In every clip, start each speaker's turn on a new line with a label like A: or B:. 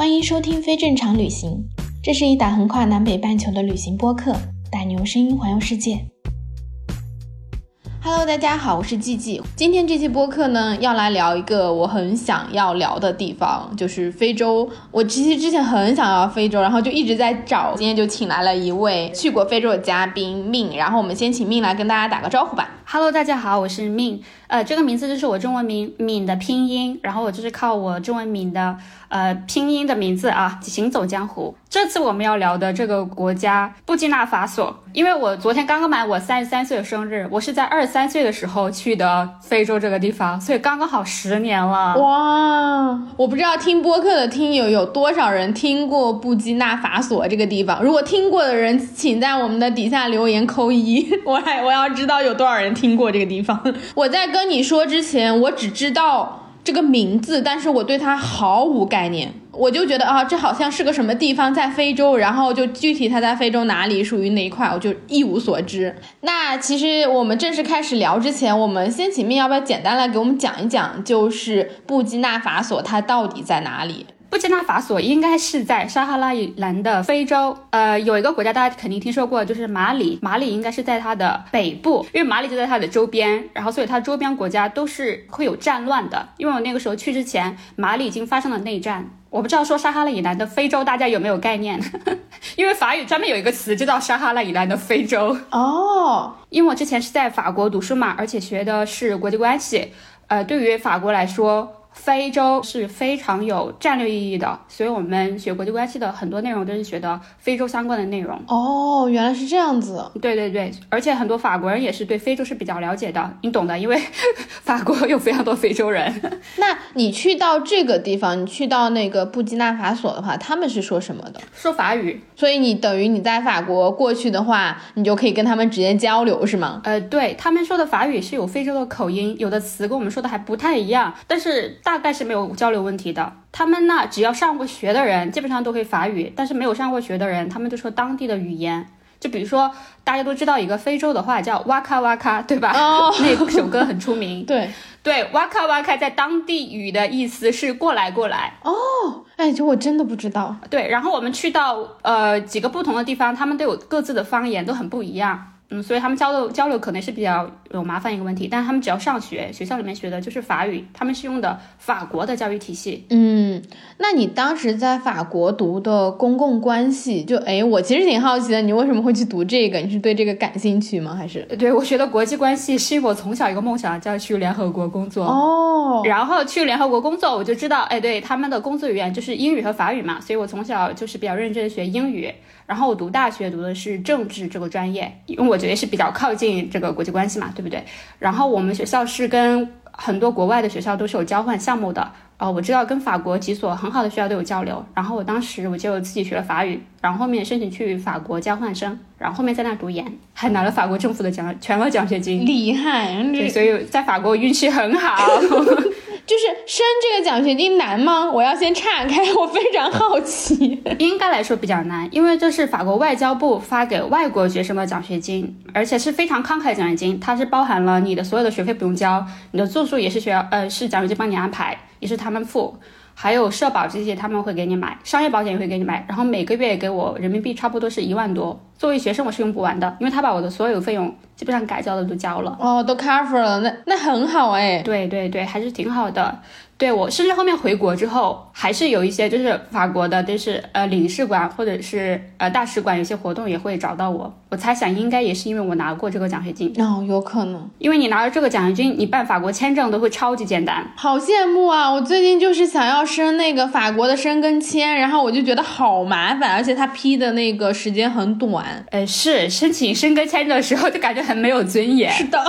A: 欢迎收听非正常旅行，这是一档横跨南北半球的旅行播客，带你用声音环游世界。Hello，大家好，我是季季。今天这期播客呢，要来聊一个我很想要聊的地方，就是非洲。我其实之前很想要非洲，然后就一直在找。今天就请来了一位去过非洲的嘉宾命，然后我们先请命来跟大家打个招呼吧。
B: Hello，大家好，我是敏。呃，这个名字就是我中文名敏的拼音，然后我就是靠我中文名的呃拼音的名字啊行走江湖。这次我们要聊的这个国家布基纳法索，因为我昨天刚刚满我三十三岁的生日，我是在二十三岁的时候去的非洲这个地方，所以刚刚好十年了。
A: 哇，我不知道听播客的听友有多少人听过布基纳法索这个地方。如果听过的人，请在我们的底下留言扣一，我还我要知道有多少人听听过这个地方。我在跟你说之前，我只知道这个名字，但是我对它毫无概念。我就觉得啊，这好像是个什么地方，在非洲，然后就具体它在非洲哪里，属于哪一块，我就一无所知。那其实我们正式开始聊之前，我们先请命要不要简单来给我们讲一讲，就是布基纳法索它到底在哪里？
B: 布基纳法索应该是在撒哈拉以南的非洲，呃，有一个国家大家肯定听说过，就是马里。马里应该是在它的北部，因为马里就在它的周边，然后所以它周边国家都是会有战乱的。因为我那个时候去之前，马里已经发生了内战。我不知道说撒哈拉以南的非洲大家有没有概念？因为法语专门有一个词就叫撒哈拉以南的非洲。
A: 哦，
B: 因为我之前是在法国读书嘛，而且学的是国际关系，呃，对于法国来说。非洲是非常有战略意义的，所以我们学国际关系的很多内容都是学的非洲相关的内容。
A: 哦，原来是这样子。
B: 对对对，而且很多法国人也是对非洲是比较了解的，你懂的，因为 法国有非常多非洲人。
A: 那你去到这个地方，你去到那个布基纳法索的话，他们是说什么的？
B: 说法语。
A: 所以你等于你在法国过去的话，你就可以跟他们直接交流，是吗？
B: 呃，对他们说的法语是有非洲的口音，有的词跟我们说的还不太一样，但是大概是没有交流问题的。他们那只要上过学的人，基本上都会法语，但是没有上过学的人，他们就说当地的语言。就比如说，大家都知道一个非洲的话叫哇咔哇咔，对吧？
A: 哦，
B: 那首歌很出名。
A: 对
B: 对，哇咔哇咔在当地语的意思是过来过来。
A: 哦，哎，这我真的不知道。
B: 对，然后我们去到呃几个不同的地方，他们都有各自的方言，都很不一样。嗯，所以他们交流交流可能是比较有麻烦一个问题，但是他们只要上学，学校里面学的就是法语，他们是用的法国的教育体系。
A: 嗯，那你当时在法国读的公共关系，就哎，我其实挺好奇的，你为什么会去读这个？你是对这个感兴趣吗？还是？
B: 对我学的国际关系是因为我从小一个梦想，就要去联合国工作。
A: 哦，
B: 然后去联合国工作，我就知道，哎，对，他们的工作语言就是英语和法语嘛，所以我从小就是比较认真的学英语。然后我读大学读的是政治这个专业，因为我觉得是比较靠近这个国际关系嘛，对不对？然后我们学校是跟很多国外的学校都是有交换项目的，呃，我知道跟法国几所很好的学校都有交流。然后我当时我就自己学了法语，然后后面申请去法国交换生，然后后面在那读研，还拿了法国政府的奖全额奖学金，
A: 厉害！
B: 对，所以在法国运气很好。
A: 就是升这个奖学金难吗？我要先岔开，我非常好奇。
B: 应该来说比较难，因为这是法国外交部发给外国学生的奖学金，而且是非常慷慨的奖学金，它是包含了你的所有的学费不用交，你的住宿也是学校呃是奖学金帮你安排，也是他们付，还有社保这些他们会给你买，商业保险也会给你买，然后每个月给我人民币差不多是一万多。作为学生我是用不完的，因为他把我的所有费用基本上该交的都交了。
A: 哦，都 cover 了，那那很好哎。
B: 对对对，还是挺好的。对我，甚至后面回国之后，还是有一些就是法国的，就是呃领事馆或者是呃大使馆有些活动也会找到我。我猜想应该也是因为我拿过这个奖学金。
A: 哦，有可能，
B: 因为你拿了这个奖学金，你办法国签证都会超级简单。
A: 好羡慕啊！我最近就是想要申那个法国的申根签，然后我就觉得好麻烦，而且他批的那个时间很短。
B: 呃，是申请申根签证的时候就感觉很没有尊严。
A: 是的。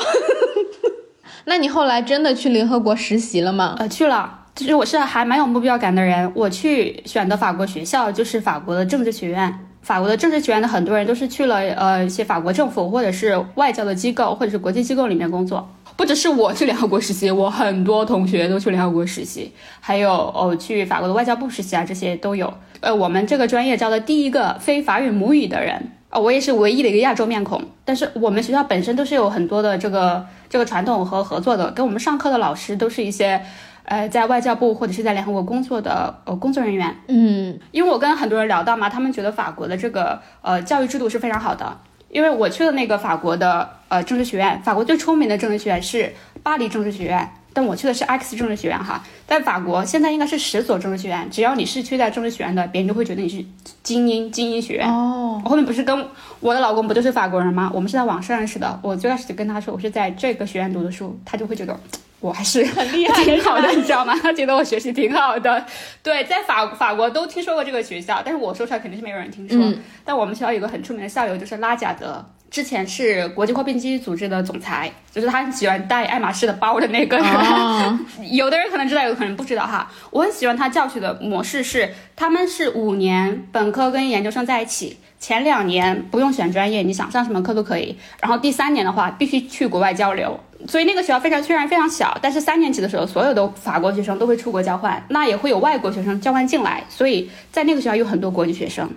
A: 那你后来真的去联合国实习了吗？
B: 呃，去了。就是我是还蛮有目标感的人，我去选的法国学校就是法国的政治学院。法国的政治学院的很多人都是去了呃一些法国政府或者是外交的机构或者是国际机构里面工作。不只是我去联合国实习，我很多同学都去联合国实习，还有哦去法国的外交部实习啊，这些都有。呃，我们这个专业招的第一个非法语母语的人啊、我也是唯一的一个亚洲面孔。但是我们学校本身都是有很多的这个这个传统和合作的，跟我们上课的老师都是一些呃，在外交部或者是在联合国工作的呃工作人员。
A: 嗯，
B: 因为我跟很多人聊到嘛，他们觉得法国的这个呃教育制度是非常好的。因为我去的那个法国的呃政治学院，法国最出名的政治学院是巴黎政治学院，但我去的是 X 政治学院哈。在法国现在应该是十所政治学院，只要你是去在政治学院的，别人就会觉得你是精英精英学院。
A: 哦，
B: 我后面不是跟我的老公不都是法国人吗？我们是在网上认识的。我最开始就跟他说我是在这个学院读的书，他就会觉得我还是
A: 很厉害，
B: 挺好的，你知道吗？他觉得我学习挺好的。对，在法法国都听说过这个学校，但是我说出来肯定是没有人听说。
A: 嗯
B: 但我们学校有个很出名的校友，就是拉贾德。之前是国际货币基金组织的总裁，就是他很喜欢带爱马仕的包的那个人。
A: 哦
B: 有的人可能知道，有可能不知道哈。我很喜欢他教学的模式是，他们是五年本科跟研究生在一起，前两年不用选专业，你想上什么课都可以。然后第三年的话，必须去国外交流。所以那个学校非常虽然非常小，但是三年级的时候，所有的法国学生都会出国交换，那也会有外国学生交换进来，所以在那个学校有很多国际学生。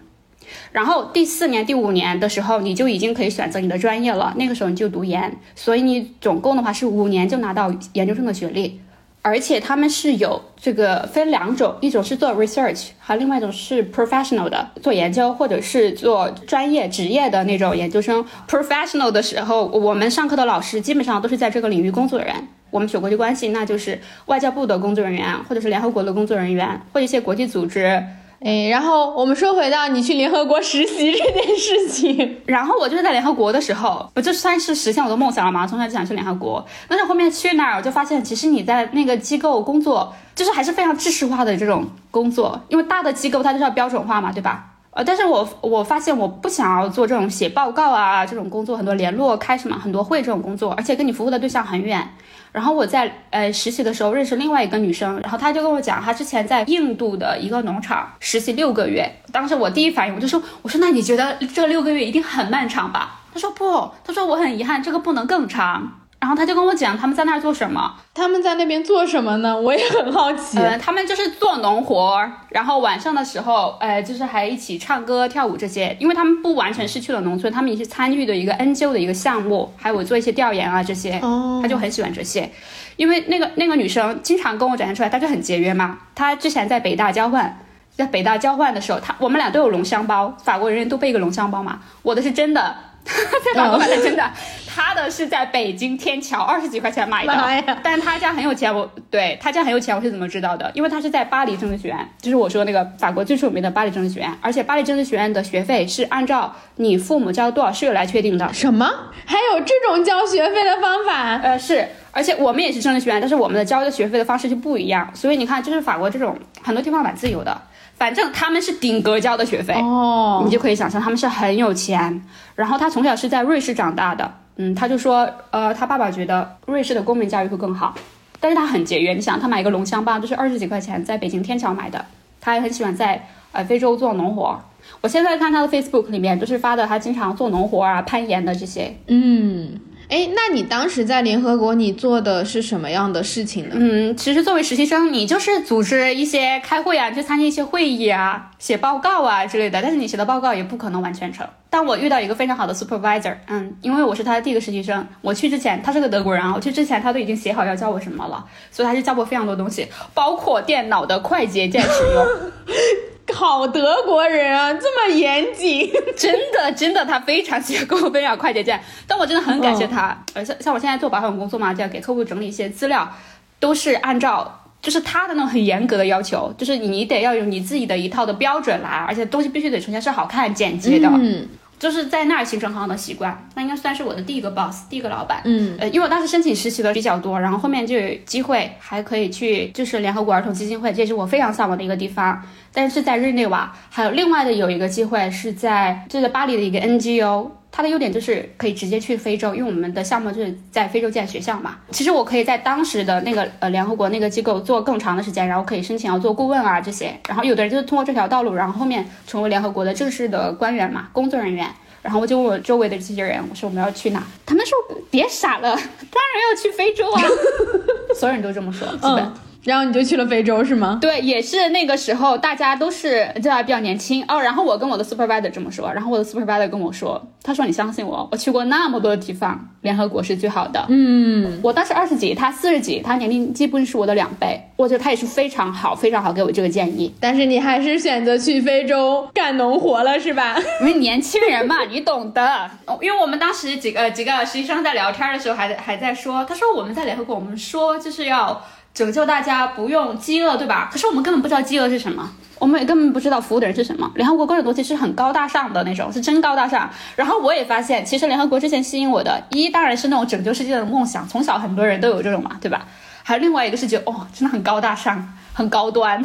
B: 然后第四年、第五年的时候，你就已经可以选择你的专业了。那个时候你就读研，所以你总共的话是五年就拿到研究生的学历。而且他们是有这个分两种，一种是做 research，还另外一种是 professional 的做研究或者是做专业职业的那种研究生。professional 的时候，我们上课的老师基本上都是在这个领域工作的人。我们学国际关系，那就是外交部的工作人员，或者是联合国的工作人员，或者一些国际组织。
A: 哎，然后我们说回到你去联合国实习这件事情，
B: 然后我就是在联合国的时候，我就算是实现我的梦想了嘛，从小就想去联合国。但是后面去那儿，我就发现其实你在那个机构工作，就是还是非常知识化的这种工作，因为大的机构它就是要标准化嘛，对吧？呃，但是我我发现我不想要做这种写报告啊这种工作，很多联络开什么很多会这种工作，而且跟你服务的对象很远。然后我在呃实习的时候认识另外一个女生，然后她就跟我讲，她之前在印度的一个农场实习六个月。当时我第一反应我就说，我说那你觉得这六个月一定很漫长吧？她说不，她说我很遗憾，这个不能更长。然后他就跟我讲他们在那儿做什么，
A: 他们在那边做什么呢？我也很好奇。
B: 呃，他们就是做农活，然后晚上的时候，呃，就是还一起唱歌跳舞这些。因为他们不完全是去了农村，他们也是参与的一个 NGO 的一个项目，还有做一些调研啊这些。
A: 哦
B: 他就很喜欢这些，因为那个那个女生经常跟我展现出来，她就很节约嘛。她之前在北大交换，在北大交换的时候，她我们俩都有龙香包，法国人人都背一个龙香包嘛。我的是真的，在法国买的真的，他的是在北京天桥二十几块钱买的。
A: 妈呀！
B: 但是他家很有钱，我对他家很有钱，我是怎么知道的？因为他是在巴黎政治学院，就是我说那个法国最出名的巴黎政治学院，而且巴黎政治学院的学费是按照你父母交多少税来确定的。
A: 什么？还有这种交学费的方法？
B: 呃，是，而且我们也是政治学院，但是我们的交的学费的方式就不一样，所以你看，就是法国这种很多地方蛮自由的，反正他们是顶格交的学费。
A: 哦
B: 你，就可以想象他们是很有钱。然后他从小是在瑞士长大的，嗯，他就说，呃，他爸爸觉得瑞士的公民教育会更好，但是他很节约。你想，他买一个龙香棒就是二十几块钱，在北京天桥买的。他还很喜欢在呃非洲做农活。我现在看他的 Facebook 里面，就是发的他经常做农活啊、攀岩的这些。
A: 嗯，哎，那你当时在联合国，你做的是什么样的事情呢？
B: 嗯，其实作为实习生，你就是组织一些开会啊，去参加一些会议啊，写报告啊之类的。但是你写的报告也不可能完全成。但我遇到一个非常好的 supervisor，嗯，因为我是他的第一个实习生，我去之前他是个德国人啊，我去之前他都已经写好要教我什么了，所以他就教我非常多东西，包括电脑的快捷键使用。
A: 好德国人啊，这么严谨。
B: 真的，真的，他非常喜欢跟我分享快捷键，但我真的很感谢他。呃，像像我现在做保险工作嘛，就要给客户整理一些资料，都是按照就是他的那种很严格的要求，就是你得要有你自己的一套的标准来，而且东西必须得呈现是好看、简洁的，
A: 嗯
B: 就是在那儿形成很好的习惯。那应该算是我的第一个 boss，第一个老板。
A: 嗯
B: 呃，因为我当时申请实习的比较多，然后后面就有机会还可以去，就是联合国儿童基金会，这也是我非常向往的一个地方。但是在日内瓦，还有另外的有一个机会是在就在巴黎的一个 NGO，它的优点就是可以直接去非洲，因为我们的项目就是在非洲建学校嘛。其实我可以在当时的那个呃联合国那个机构做更长的时间，然后可以申请要做顾问啊这些。然后有的人就是通过这条道路，然后后面成为联合国的正式的官员嘛，工作人员。然后我就问我周围的这些人，我说我们要去哪？他们说别傻了，当然要去非洲啊！所有人都这么说，基本。
A: 然后你就去了非洲是吗？
B: 对，也是那个时候，大家都是对吧比较年轻哦。然后我跟我的 supervisor 这么说，然后我的 supervisor 跟我说，他说你相信我，我去过那么多的地方，联合国是最好的。
A: 嗯，
B: 我当时二十几，他四十几，他年龄基本是我的两倍，我觉得他也是非常好，非常好给我这个建议。
A: 但是你还是选择去非洲干农活了是吧？
B: 因 为年轻人嘛，你懂的。因为我们当时几个几个实习生在聊天的时候还还在说，他说我们在联合国，我们说就是要。拯救大家不用饥饿，对吧？可是我们根本不知道饥饿是什么，我们也根本不知道服务的人是什么。联合国各种东西是很高大上的那种，是真高大上。然后我也发现，其实联合国之前吸引我的，一当然是那种拯救世界的梦想，从小很多人都有这种嘛，对吧？还有另外一个是觉得，哦，真的很高大上，很高端。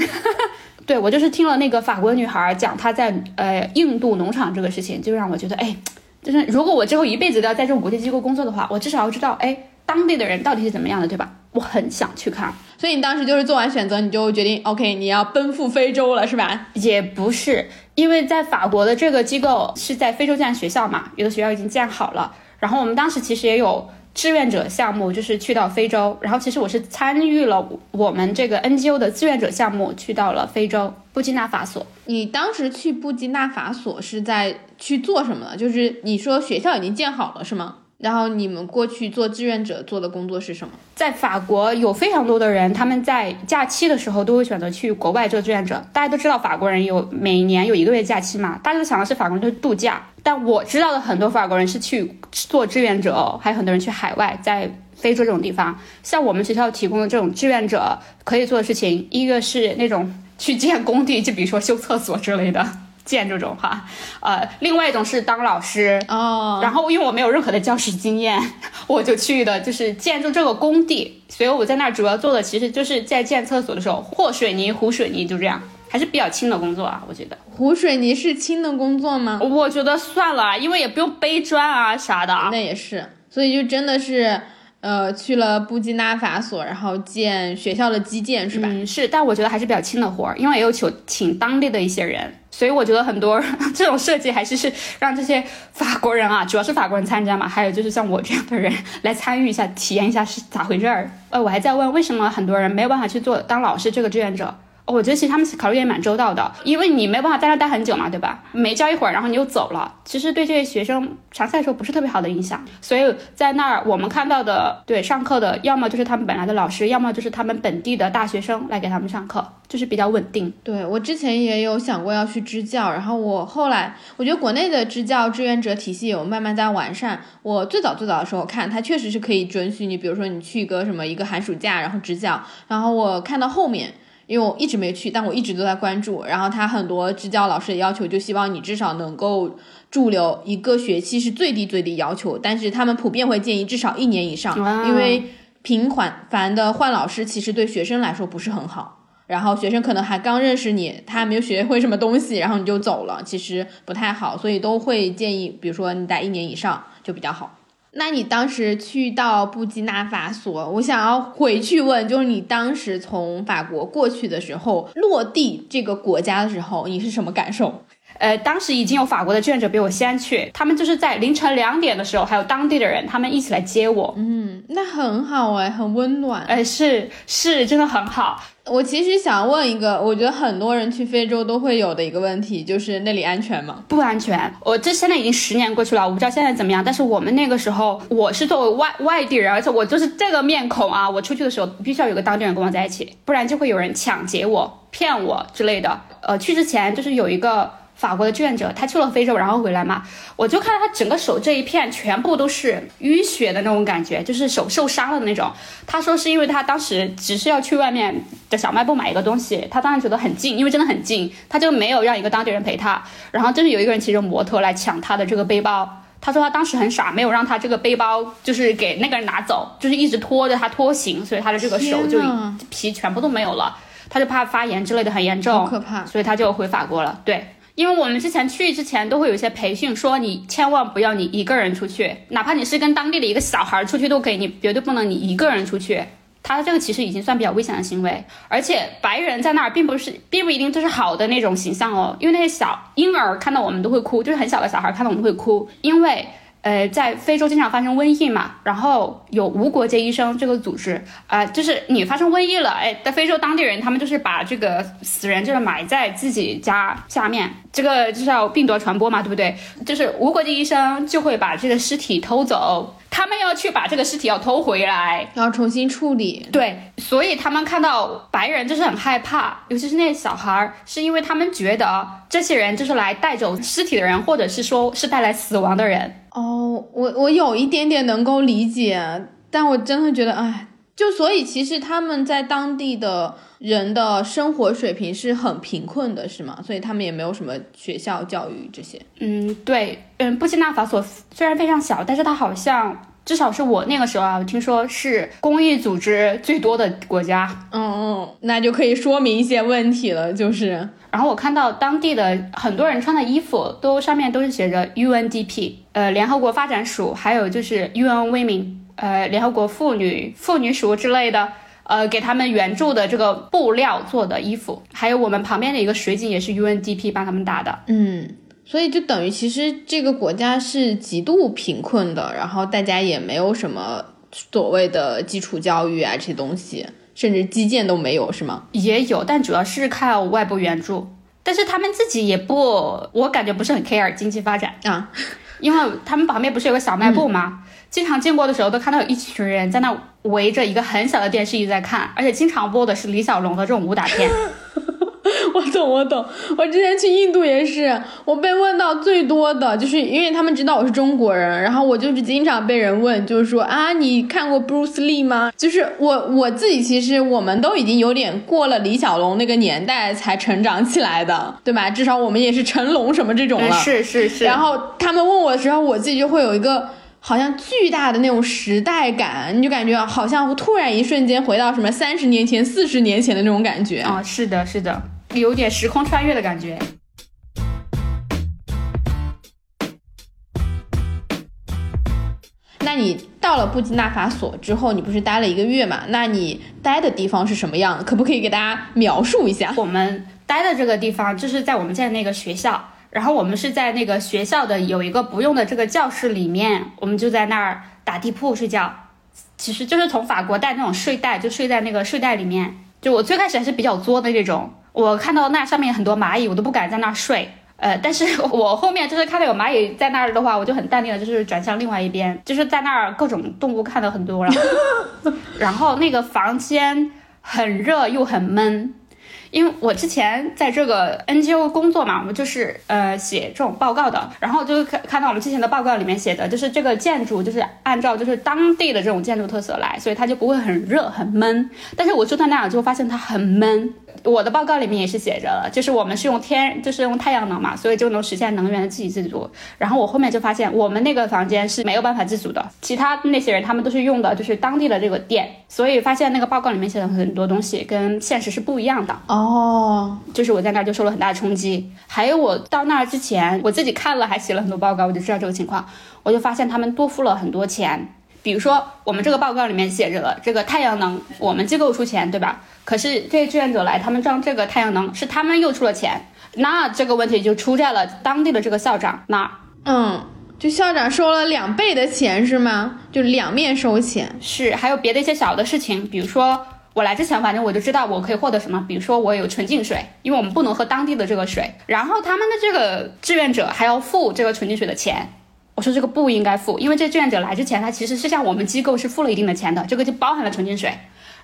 B: 对我就是听了那个法国女孩讲她在呃印度农场这个事情，就让我觉得，哎，就是如果我之后一辈子都要在这种国际机构工作的话，我至少要知道，哎。当地的人到底是怎么样的，对吧？我很想去看，
A: 所以你当时就是做完选择，你就决定，OK，你要奔赴非洲了，是吧？
B: 也不是，因为在法国的这个机构是在非洲建学校嘛，有的学校已经建好了。然后我们当时其实也有志愿者项目，就是去到非洲。然后其实我是参与了我们这个 NGO 的志愿者项目，去到了非洲布基纳法索。
A: 你当时去布基纳法索是在去做什么呢？就是你说学校已经建好了，是吗？然后你们过去做志愿者做的工作是什么？
B: 在法国有非常多的人，他们在假期的时候都会选择去国外做志愿者。大家都知道法国人有每年有一个月假期嘛，大家都想的是法国人去度假。但我知道的很多法国人是去做志愿者，还有很多人去海外，在非洲这种地方。像我们学校提供的这种志愿者可以做的事情，一个是那种去建工地，就比如说修厕所之类的。建这种哈，呃，另外一种是当老师
A: 哦，
B: 然后因为我没有任何的教师经验，我就去的就是建筑这个工地，所以我在那儿主要做的其实就是在建厕所的时候和水泥、糊水泥，就这样，还是比较轻的工作啊，我觉得。
A: 糊水泥是轻的工作吗？
B: 我觉得算了，因为也不用背砖啊啥的。
A: 那也是，所以就真的是。呃，去了布基纳法索，然后建学校的基建是吧？
B: 嗯，是，但我觉得还是比较轻的活儿，因为也有请请当地的一些人，所以我觉得很多 这种设计还是是让这些法国人啊，主要是法国人参加嘛，还有就是像我这样的人来参与一下，体验一下是咋回事儿。呃，我还在问为什么很多人没有办法去做当老师这个志愿者。我觉得其实他们考虑也蛮周到的，因为你没办法在那待很久嘛，对吧？没教一会儿，然后你又走了，其实对这些学生长期来说不是特别好的影响。所以在那儿我们看到的，对上课的，要么就是他们本来的老师，要么就是他们本地的大学生来给他们上课，就是比较稳定。
A: 对我之前也有想过要去支教，然后我后来我觉得国内的支教志愿者体系有慢慢在完善。我最早最早的时候看，它确实是可以准许你，比如说你去一个什么一个寒暑假，然后支教。然后我看到后面。因为我一直没去，但我一直都在关注。然后他很多支教老师的要求，就希望你至少能够驻留一个学期是最低最低要求，但是他们普遍会建议至少一年以上，因为频繁繁的换老师其实对学生来说不是很好。然后学生可能还刚认识你，他还没有学会什么东西，然后你就走了，其实不太好，所以都会建议，比如说你待一年以上就比较好。那你当时去到布基纳法索，我想要回去问，就是你当时从法国过去的时候，落地这个国家的时候，你是什么感受？
B: 呃，当时已经有法国的志愿者比我先去，他们就是在凌晨两点的时候，还有当地的人，他们一起来接我。
A: 嗯，那很好哎，很温暖。
B: 哎，是是，真的很好。
A: 我其实想问一个，我觉得很多人去非洲都会有的一个问题，就是那里安全吗？
B: 不安全。我这现在已经十年过去了，我不知道现在怎么样。但是我们那个时候，我是作为外外地人，而且我就是这个面孔啊，我出去的时候必须要有个当地人跟我在一起，不然就会有人抢劫我、骗我之类的。呃，去之前就是有一个。法国的志愿者，他去了非洲，然后回来嘛，我就看到他整个手这一片全部都是淤血的那种感觉，就是手受伤了的那种。他说是因为他当时只是要去外面的小卖部买一个东西，他当时觉得很近，因为真的很近，他就没有让一个当地人陪他。然后就是有一个人骑着摩托来抢他的这个背包，他说他当时很傻，没有让他这个背包就是给那个人拿走，就是一直拖着他拖行，所以他的这个手就皮全部都没有了，他就怕发炎之类的很严重，
A: 可怕，
B: 所以他就回法国了。对。因为我们之前去之前都会有一些培训，说你千万不要你一个人出去，哪怕你是跟当地的一个小孩出去都可以，你绝对不能你一个人出去。他这个其实已经算比较危险的行为，而且白人在那儿并不是并不一定就是好的那种形象哦，因为那些小婴儿看到我们都会哭，就是很小的小孩看到我们会哭，因为呃，在非洲经常发生瘟疫嘛，然后有无国界医生这个组织啊、就是你发生瘟疫了，哎，在非洲当地人他们就是把这个死人就是埋在自己家下面，这个就是要病毒传播嘛，对不对？就是无国界医生就会把这个尸体偷走，他们要去把这个尸体要偷回来，
A: 然后重新处理。
B: 对，所以他们看到白人就是很害怕，尤其是那些小孩儿，是因为他们觉得这些人就是来带走尸体的人，或者是说是带来死亡的人。
A: 哦，我我有一点点能够理解，但我真的觉得，哎，就所以其实他们在当地的人的生活水平是很贫困的，是吗？所以他们也没有什么学校教育这些。
B: 嗯，对，嗯，布基纳法索虽然非常小，但是它好像至少是我那个时候啊，我听说是公益组织最多的国家。
A: 嗯嗯，那就可以说明一些问题了，就是
B: 然后我看到当地的很多人穿的衣服都上面都是写着 UNDP，呃，联合国发展署，还有就是 UN Women，呃，联合国妇女妇女署之类的，呃，给他们援助的这个布料做的衣服，还有我们旁边的一个水井也是 UNDP 帮他们打的。
A: 嗯，所以就等于其实这个国家是极度贫困的，然后大家也没有什么所谓的基础教育啊这些东西，甚至基建都没有，是吗？
B: 也有，但主要是靠外部援助。但是他们自己也不，我感觉不是很 care 经济发展，
A: 啊，
B: 因为他们旁边不是有个小卖部吗？经常经过的时候都看到有一群人在那围着一个很小的电视一直在看，而且经常播的是李小龙的这种武打片。
A: 我懂，我懂。我之前去印度也是，我被问到最多的就是因为他们知道我是中国人，然后我就是经常被人问，就是说啊，你看过 Bruce Lee 吗？就是我我自己其实我们都已经有点过了李小龙那个年代才成长起来的，对吧？至少我们也是成龙什么这种了。
B: 是是是。
A: 然后他们问我的时候，我自己就会有一个好像巨大的那种时代感，你就感觉好像突然一瞬间回到什么三十年前、四十年前的那种感觉。
B: 啊、是的，是的，有点时空穿越的感觉。
A: 那你到了布基纳法索之后，你不是待了一个月嘛？那你待的地方是什么样？可不可以给大家描述一下？
B: 我们待的这个地方就是在我们在那个学校，然后我们是在那个学校的有一个不用的这个教室里面，我们就在那儿打地铺睡觉。其实就是从法国带那种睡袋，就睡在那个睡袋里面。就我最开始还是比较作的这种，我看到那上面很多蚂蚁，我都不敢在那儿睡。呃，但是我后面就是看到有蚂蚁在那儿的话，我就很淡定的，就是转向另外一边，就是在那儿各种动物看到很多了。然后那个房间很热又很闷，因为我之前在这个 NGO 工作嘛，我们就是呃写这种报告的，然后就看看到我们之前的报告里面写的，就是这个建筑就是按照就是当地的这种建筑特色来，所以它就不会很热很闷。但是我住在那儿就发现它很闷。我的报告里面也是写着，就是我们是用天，就是用太阳能嘛，所以就能实现能源的自给自足。然后我后面就发现，我们那个房间是没有办法自主的，其他那些人他们都是用的就是当地的这个电，所以发现那个报告里面写的很多东西跟现实是不一样的。
A: 哦，
B: 就是我在那儿就受了很大的冲击。还有我到那儿之前，我自己看了还写了很多报告，我就知道这个情况，我就发现他们多付了很多钱。比如说，我们这个报告里面写着了，这个太阳能我们机构出钱，对吧？可是这些志愿者来，他们装这个太阳能是他们又出了钱，那这个问题就出在了当地的这个校长那儿。
A: 嗯，就校长收了两倍的钱是吗？就两面收钱。
B: 是，还有别的一些小的事情，比如说我来之前，反正我就知道我可以获得什么，比如说我有纯净水，因为我们不能喝当地的这个水，然后他们的这个志愿者还要付这个纯净水的钱。我说这个不应该付，因为这志愿者来之前，他其实是向我们机构是付了一定的钱的，这个就包含了纯净水。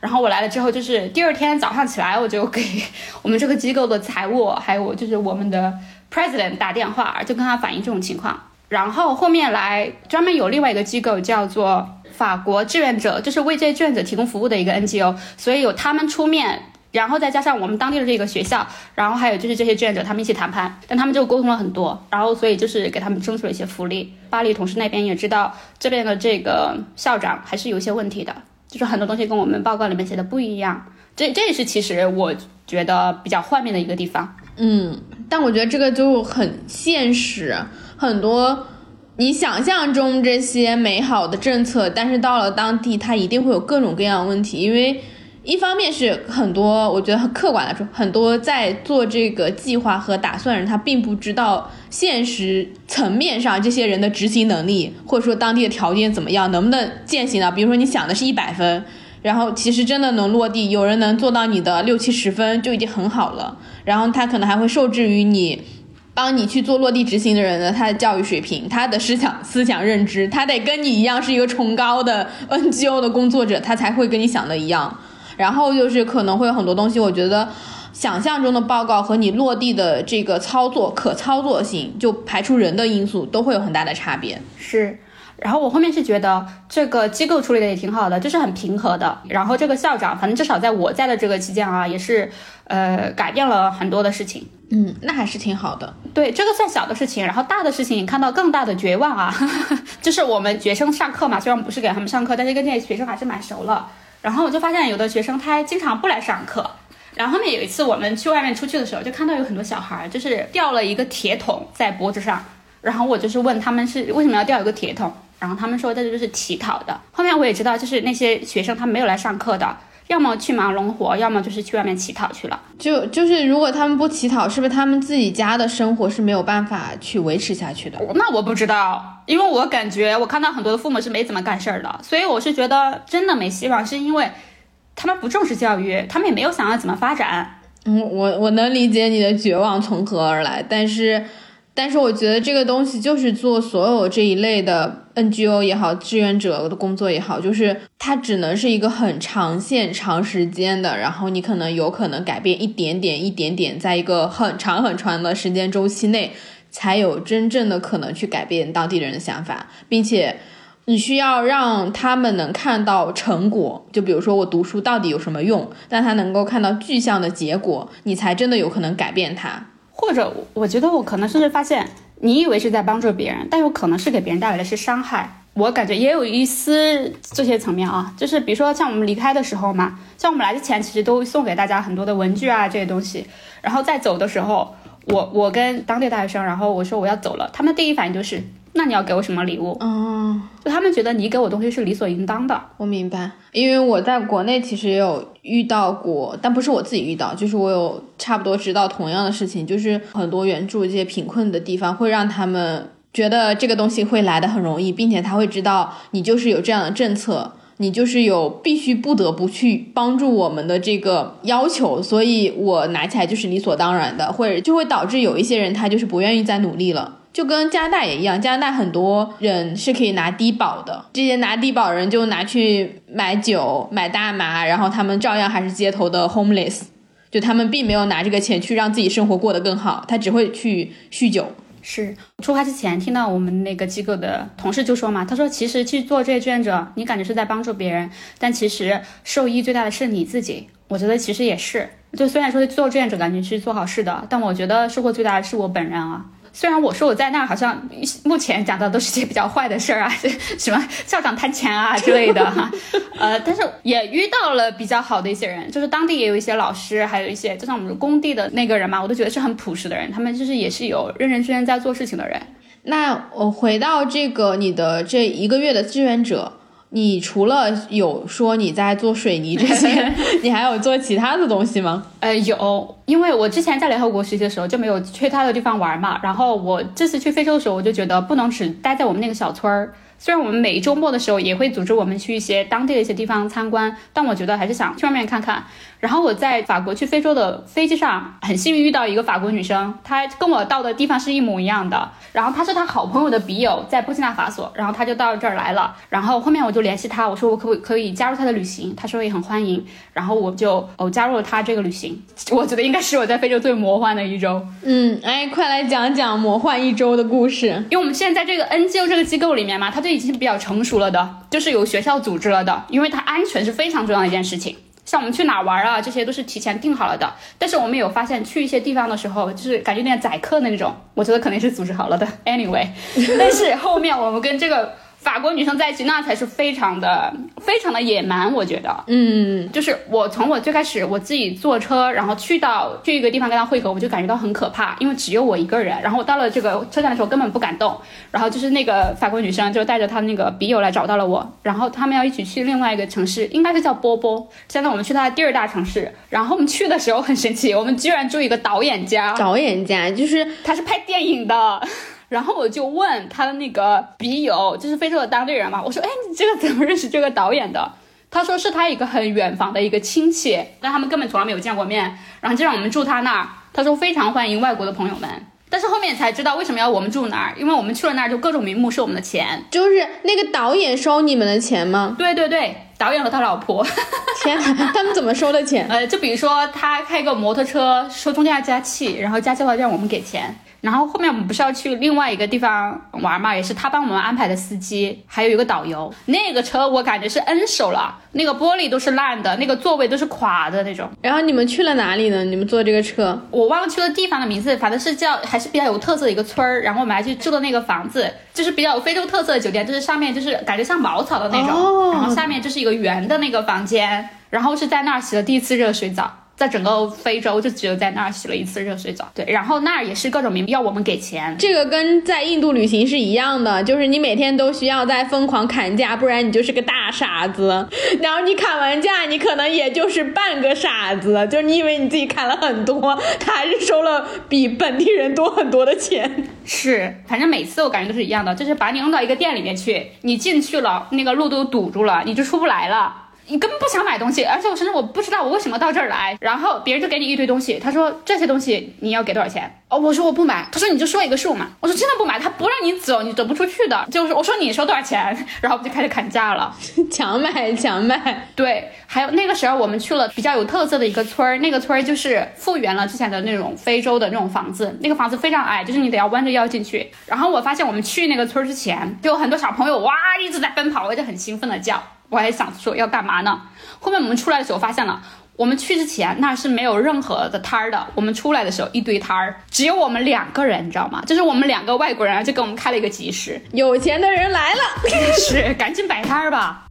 B: 然后我来了之后，就是第二天早上起来，我就给 我们这个机构的财务，还有就是我们的 president 打电话，就跟他反映这种情况。然后后面来专门有另外一个机构叫做法国志愿者，就是为这些志愿者提供服务的一个 NGO，所以有他们出面，然后再加上我们当地的这个学校，然后还有就是这些志愿者他们一起谈判，但他们就沟通了很多，然后所以就是给他们争取了一些福利。巴黎同事那边也知道这边的这个校长还是有一些问题的，就是很多东西跟我们报告里面写的不一样，这这也是其实我觉得比较幻灭的一个地方。
A: 嗯，但我觉得这个就很现实，很多你想象中这些美好的政策，但是到了当地，它一定会有各种各样的问题，因为一方面是很多，我觉得很客观来说，很多在做这个计划和打算人，他并不知道现实层面上这些人的执行能力，或者说当地的条件怎么样，能不能践行到。比如说你想的是一百分，然后其实真的能落地，有人能做到你的六七十分就已经很好了。然后他可能还会受制于你。帮你去做落地执行的人呢，他的教育水平、他的思想思想认知，他得跟你一样是一个崇高的 NGO 的工作者，他才会跟你想的一样。然后就是可能会有很多东西，我觉得想象中的报告和你落地的这个操作可操作性，就排除人的因素，都会有很大的差别。
B: 是。然后我后面是觉得这个机构处理的也挺好的，就是很平和的。然后这个校长，反正至少在我在的这个期间啊，也是呃改变了很多的事情。
A: 嗯，那还是挺好的。
B: 对，这个算小的事情，然后大的事情，你看到更大的绝望啊，就是我们学生上课嘛，虽然不是给他们上课，但是跟这些学生还是蛮熟了。然后我就发现有的学生他还经常不来上课。然后后面有一次我们去外面出去的时候，就看到有很多小孩就是吊了一个铁桶在脖子上，然后我就是问他们是为什么要吊一个铁桶，然后他们说这就是乞讨的。后面我也知道，就是那些学生他没有来上课的。要么去忙农活，要么就是去外面乞讨去了。
A: 就就是如果他们不乞讨，是不是他们自己家的生活是没有办法去维持下去的？
B: 那我不知道，因为我感觉我看到很多的父母是没怎么干事儿的，所以我是觉得真的没希望，是因为他们不重视教育，他们也没有想要怎么发展。
A: 嗯，我我能理解你的绝望从何而来，但是。但是我觉得这个东西就是做所有这一类的 NGO 也好，志愿者的工作也好，就是它只能是一个很长线、长时间的，然后你可能有可能改变一点点、一点点，在一个很长很长的时间周期内，才有真正的可能去改变当地人的想法，并且你需要让他们能看到成果。就比如说我读书到底有什么用，但他能够看到具象的结果，你才真的有可能改变他。
B: 或者，我觉得我可能甚至发现，你以为是在帮助别人，但有可能是给别人带来的是伤害。我感觉也有一丝这些层面啊，就是比如说像我们离开的时候嘛，像我们来之前其实都送给大家很多的文具啊这些东西，然后在走的时候，我我跟当地大学生，然后我说我要走了，他们第一反应就是。那你要给我什么礼物？
A: 嗯，
B: 就他们觉得你给我东西是理所应当的。
A: 我明白，因为我在国内其实也有遇到过，但不是我自己遇到，就是我有差不多知道同样的事情，就是很多援助这些贫困的地方会让他们觉得这个东西会来的很容易，并且他会知道你就是有这样的政策，你就是有必须不得不去帮助我们的这个要求，所以我拿起来就是理所当然的，或者就会导致有一些人他就是不愿意再努力了。就跟加拿大也一样，加拿大很多人是可以拿低保的，这些拿低保人就拿去买酒、买大麻，然后他们照样还是街头的 homeless，就他们并没有拿这个钱去让自己生活过得更好，他只会去酗酒。
B: 是出发之前听到我们那个机构的同事就说嘛，他说其实去做这些志愿者，你感觉是在帮助别人，但其实受益最大的是你自己。我觉得其实也是，就虽然说做志愿者感觉是做好事的，但我觉得收获最大的是我本人啊。虽然我说我在那儿好像目前讲的都是些比较坏的事儿啊，什么校长贪钱啊 之类的哈，呃，但是也遇到了比较好的一些人，就是当地也有一些老师，还有一些就像我们工地的那个人嘛，我都觉得是很朴实的人，他们就是也是有认认真真在做事情的人。
A: 那我回到这个你的这一个月的志愿者。你除了有说你在做水泥这些，你还有做其他的东西吗？
B: 呃，有，因为我之前在联合国实习的时候就没有去他的地方玩嘛，然后我这次去非洲的时候，我就觉得不能只待在我们那个小村儿。虽然我们每周末的时候也会组织我们去一些当地的一些地方参观，但我觉得还是想去外面看看。然后我在法国去非洲的飞机上，很幸运遇到一个法国女生，她跟我到的地方是一模一样的。然后她是她好朋友的笔友，在布基纳法索，然后她就到这儿来了。然后后面我就联系她，我说我可不可以加入她的旅行？她说也很欢迎。然后我就哦加入了她这个旅行。我觉得应该是我在非洲最魔幻的一周。
A: 嗯，哎，快来讲讲魔幻一周的故事。
B: 因为我们现在在这个 NGO 这个机构里面嘛，它就。已经比较成熟了的，就是有学校组织了的，因为它安全是非常重要的一件事情。像我们去哪玩啊，这些都是提前定好了的。但是我们有发现，去一些地方的时候，就是感觉有点宰客的那种，我觉得肯定是组织好了的。Anyway，但是后面我们跟这个法国女生在一起，那才是非常的、非常的野蛮。我觉得，
A: 嗯，
B: 就是我从我最开始我自己坐车，然后去到去一个地方跟他会合，我就感觉到很可怕，因为只有我一个人。然后我到了这个车站的时候根本不敢动。然后就是那个法国女生就带着她那个笔友来找到了我，然后他们要一起去另外一个城市，应该是叫波波。现在我们去她的第二大城市。然后我们去的时候很神奇，我们居然住一个导演家，
A: 导演家就是
B: 他是拍电影的。然后我就问他的那个笔友，就是非洲的当地人嘛，我说，哎，你这个怎么认识这个导演的？他说是他一个很远房的一个亲戚，但他们根本从来没有见过面，然后就让我们住他那儿。他说非常欢迎外国的朋友们，但是后面才知道为什么要我们住那儿，因为我们去了那儿就各种名目收我们的钱，
A: 就是那个导演收你们的钱吗？
B: 对对对，导演和他老婆。
A: 天哪，他们怎么收的钱？
B: 呃，就比如说他开个摩托车，收中间要加气，然后加气的话让我们给钱。然后后面我们不是要去另外一个地方玩嘛，也是他帮我们安排的司机，还有一个导游。那个车我感觉是 N 手了，那个玻璃都是烂的，那个座位都是垮的那种。
A: 然后你们去了哪里呢？你们坐这个车，
B: 我忘去了地方的名字，反正是叫还是比较有特色的一个村儿。然后我们还去住的那个房子，就是比较有非洲特色的酒店，就是上面就是感觉像茅草的那种，然后下面就是一个圆的那个房间，然后是在那儿洗了第一次热水澡。在整个非洲就只有在那儿洗了一次热水澡，对，然后那儿也是各种名要我们给钱，
A: 这个跟在印度旅行是一样的，就是你每天都需要在疯狂砍价，不然你就是个大傻子。然后你砍完价，你可能也就是半个傻子，就是你以为你自己砍了很多，他还是收了比本地人多很多的钱。
B: 是，反正每次我感觉都是一样的，就是把你弄到一个店里面去，你进去了，那个路都堵住了，你就出不来了。你根本不想买东西，而且我甚至我不知道我为什么到这儿来，然后别人就给你一堆东西，他说这些东西你要给多少钱？哦，我说我不买，他说你就说一个数嘛，我说真的不买，他不让你走，你走不出去的，就是我说你说多少钱，然后我们就开始砍价了，
A: 强买强卖。
B: 对，还有那个时候我们去了比较有特色的一个村儿，那个村儿就是复原了之前的那种非洲的那种房子，那个房子非常矮，就是你得要弯着腰进去。然后我发现我们去那个村儿之前，就有很多小朋友哇一直在奔跑，我就很兴奋的叫。我还想说要干嘛呢？后面我们出来的时候发现了，我们去之前那是没有任何的摊儿的。我们出来的时候一堆摊儿，只有我们两个人，你知道吗？就是我们两个外国人就给我们开了一个集市，
A: 有钱的人来了，
B: 是赶紧摆摊儿吧。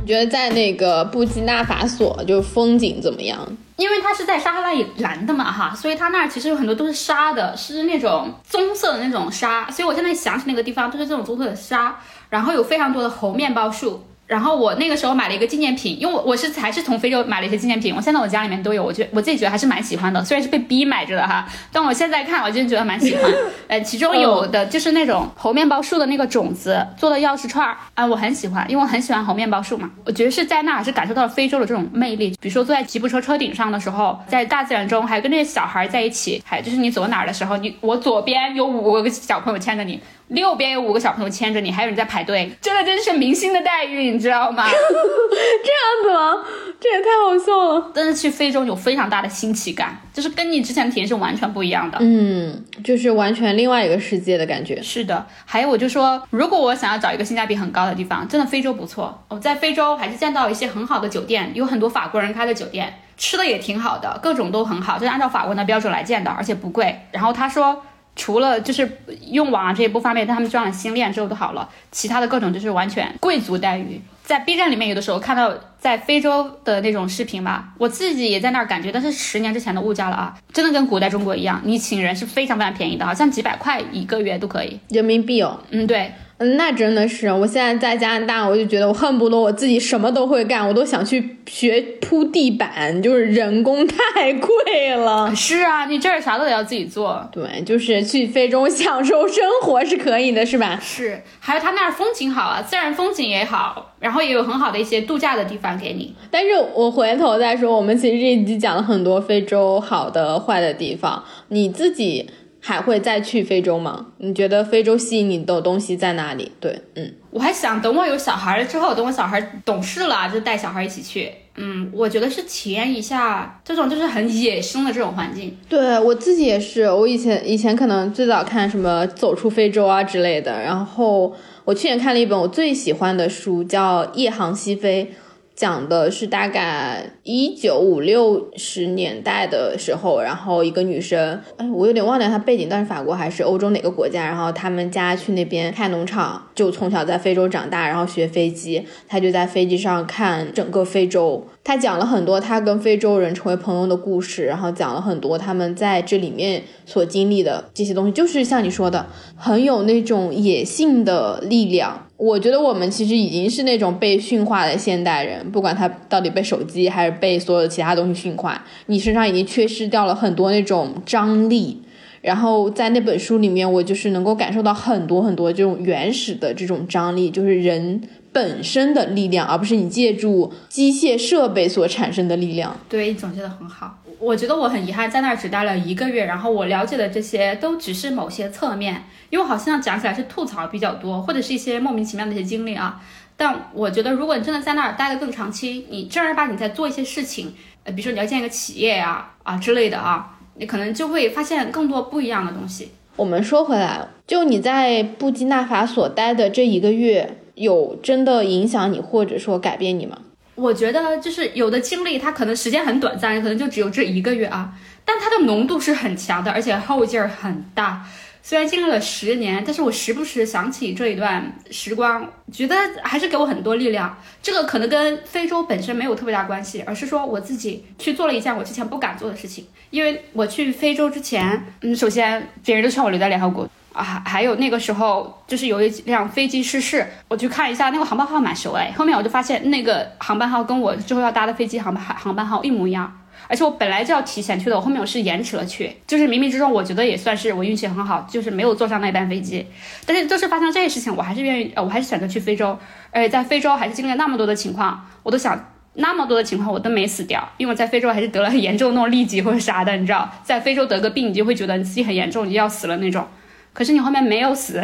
A: 你觉得在那个布基纳法索就风景怎么样？
B: 因为它是在撒哈拉以南的嘛，哈，所以它那儿其实有很多都是沙的，是那种棕色的那种沙。所以我现在想起那个地方，都是这种棕色的沙，然后有非常多的猴面包树。然后我那个时候买了一个纪念品，因为我我是还是从非洲买了一些纪念品，我现在我家里面都有，我觉我自己觉得还是蛮喜欢的，虽然是被逼买着的哈，但我现在看我真的觉得蛮喜欢。呃，其中有的就是那种猴面包树的那个种子做的钥匙串儿啊，我很喜欢，因为我很喜欢猴面包树嘛。我觉得是在那儿是感受到了非洲的这种魅力，比如说坐在吉普车车顶上的时候，在大自然中，还有跟那些小孩在一起，还就是你走哪儿的时候，你我左边有五个小朋友牵着你。右边有五个小朋友牵着你，还有人在排队，这个真是明星的待遇，你知道吗？这
A: 样子吗？这也太好笑了。
B: 但是去非洲有非常大的新奇感，就是跟你之前的体验是完全不一样的。
A: 嗯，就是完全另外一个世界的感觉。
B: 是的，还有我就说，如果我想要找一个性价比很高的地方，真的非洲不错。我在非洲还是见到一些很好的酒店，有很多法国人开的酒店，吃的也挺好的，各种都很好，就是按照法国的标准来建的，而且不贵。然后他说。除了就是用网啊这些不方便，但他们装了新链之后都好了，其他的各种就是完全贵族待遇。在 B 站里面有的时候看到在非洲的那种视频吧，我自己也在那儿感觉，但是十年之前的物价了啊，真的跟古代中国一样，你请人是非常非常便宜的，好像几百块一个月都可以
A: 人民币哦。
B: 嗯，对。
A: 那真的是，我现在在加拿大，我就觉得我恨不得我自己什么都会干，我都想去学铺地板，就是人工太贵了。
B: 是啊，你这儿啥都得要自己做。
A: 对，就是去非洲享受生活是可以的，是吧？
B: 是，还有他那儿风景好啊，自然风景也好，然后也有很好的一些度假的地方给你。
A: 但是我回头再说，我们其实这一集讲了很多非洲好的、坏的地方，你自己。还会再去非洲吗？你觉得非洲吸引你的东西在哪里？对，嗯，
B: 我还想等我有小孩了之后，等我小孩懂事了，就带小孩一起去。嗯，我觉得是体验一下这种就是很野生的这种环境。
A: 对我自己也是，我以前以前可能最早看什么走出非洲啊之类的，然后我去年看了一本我最喜欢的书，叫《夜航西飞》。讲的是大概一九五六十年代的时候，然后一个女生，哎，我有点忘掉她背景，但是法国还是欧洲哪个国家？然后他们家去那边开农场，就从小在非洲长大，然后学飞机，她就在飞机上看整个非洲。她讲了很多她跟非洲人成为朋友的故事，然后讲了很多他们在这里面所经历的这些东西，就是像你说的，很有那种野性的力量。我觉得我们其实已经是那种被驯化的现代人，不管他到底被手机还是被所有其他东西驯化，你身上已经缺失掉了很多那种张力。然后在那本书里面，我就是能够感受到很多很多这种原始的这种张力，就是人本身的力量，而不是你借助机械设备所产生的力量。
B: 对，你总结的很好。我觉得我很遗憾，在那儿只待了一个月，然后我了解的这些都只是某些侧面，因为好像讲起来是吐槽比较多，或者是一些莫名其妙的一些经历啊。但我觉得，如果你真的在那儿待得更长期，你正儿八经在做一些事情，呃，比如说你要建一个企业呀啊之类的啊，你可能就会发现更多不一样的东西。
A: 我们说回来，就你在布基纳法索待的这一个月，有真的影响你，或者说改变你吗？
B: 我觉得就是有的经历，它可能时间很短暂，可能就只有这一个月啊，但它的浓度是很强的，而且后劲儿很大。虽然经历了十年，但是我时不时想起这一段时光，觉得还是给我很多力量。这个可能跟非洲本身没有特别大关系，而是说我自己去做了一件我之前不敢做的事情。因为我去非洲之前，嗯，首先别人都劝我留在联合国啊，还有那个时候就是有一辆飞机失事，我去看一下那个航班号蛮熟哎，后面我就发现那个航班号跟我之后要搭的飞机航班航班号一模一样。而且我本来就要提前去的，我后面我是延迟了去，就是冥冥之中，我觉得也算是我运气很好，就是没有坐上那班飞机。但是就是发生这些事情，我还是愿意，呃，我还是选择去非洲。而且在非洲还是经历了那么多的情况，我都想那么多的情况我都没死掉，因为我在非洲还是得了很严重那种痢疾或者啥的，你知道，在非洲得个病，你就会觉得你自己很严重，你就要死了那种。可是你后面没有死，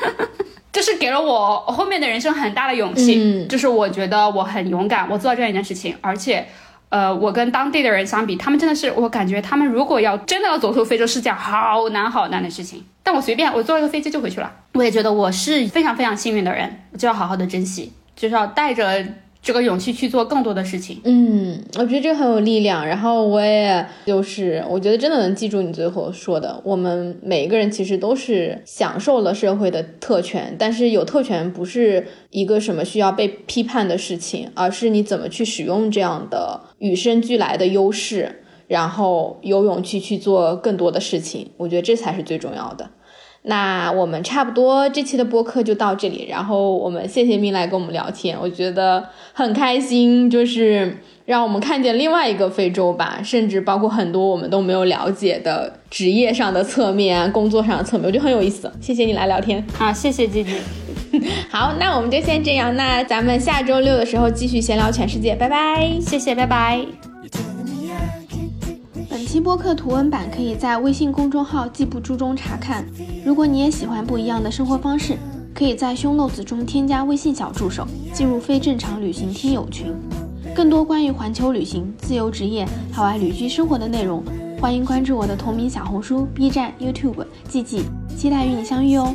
B: 就是给了我后面的人生很大的勇气，嗯就是我觉得我很勇敢，我做了这样一件事情，而且。呃，我跟当地的人相比，他们真的是，我感觉他们如果要真的要走出非洲，是件好难好难的事情。但我随便，我坐一个飞机就回去了。我也觉得我是非常非常幸运的人，就要好好的珍惜，就是要带着。这个勇气去做更多的事情，
A: 嗯，我觉得这很有力量。然后我也就是，我觉得真的能记住你最后说的，我们每一个人其实都是享受了社会的特权，但是有特权不是一个什么需要被批判的事情，而是你怎么去使用这样的与生俱来的优势，然后有勇气去做更多的事情。我觉得这才是最重要的。那我们差不多这期的播客就到这里，然后我们谢谢明来跟我们聊天，我觉得很开心，就是让我们看见另外一个非洲吧，甚至包括很多我们都没有了解的职业上的侧面、工作上的侧面，我觉得很有意思。谢谢你来聊天
B: 啊，谢谢姐姐。
A: 好，那我们就先这样，那咱们下周六的时候继续闲聊全世界，拜拜，
B: 谢谢，拜拜。
A: 播客图文版可以在微信公众号“记步猪”中查看。如果你也喜欢不一样的生活方式，可以在凶 notes 中添加微信小助手，进入非正常旅行听友群。更多关于环球旅行、自由职业、海外旅居生活的内容，欢迎关注我的同名小红书、B 站、YouTube。记记，期待与你相遇哦。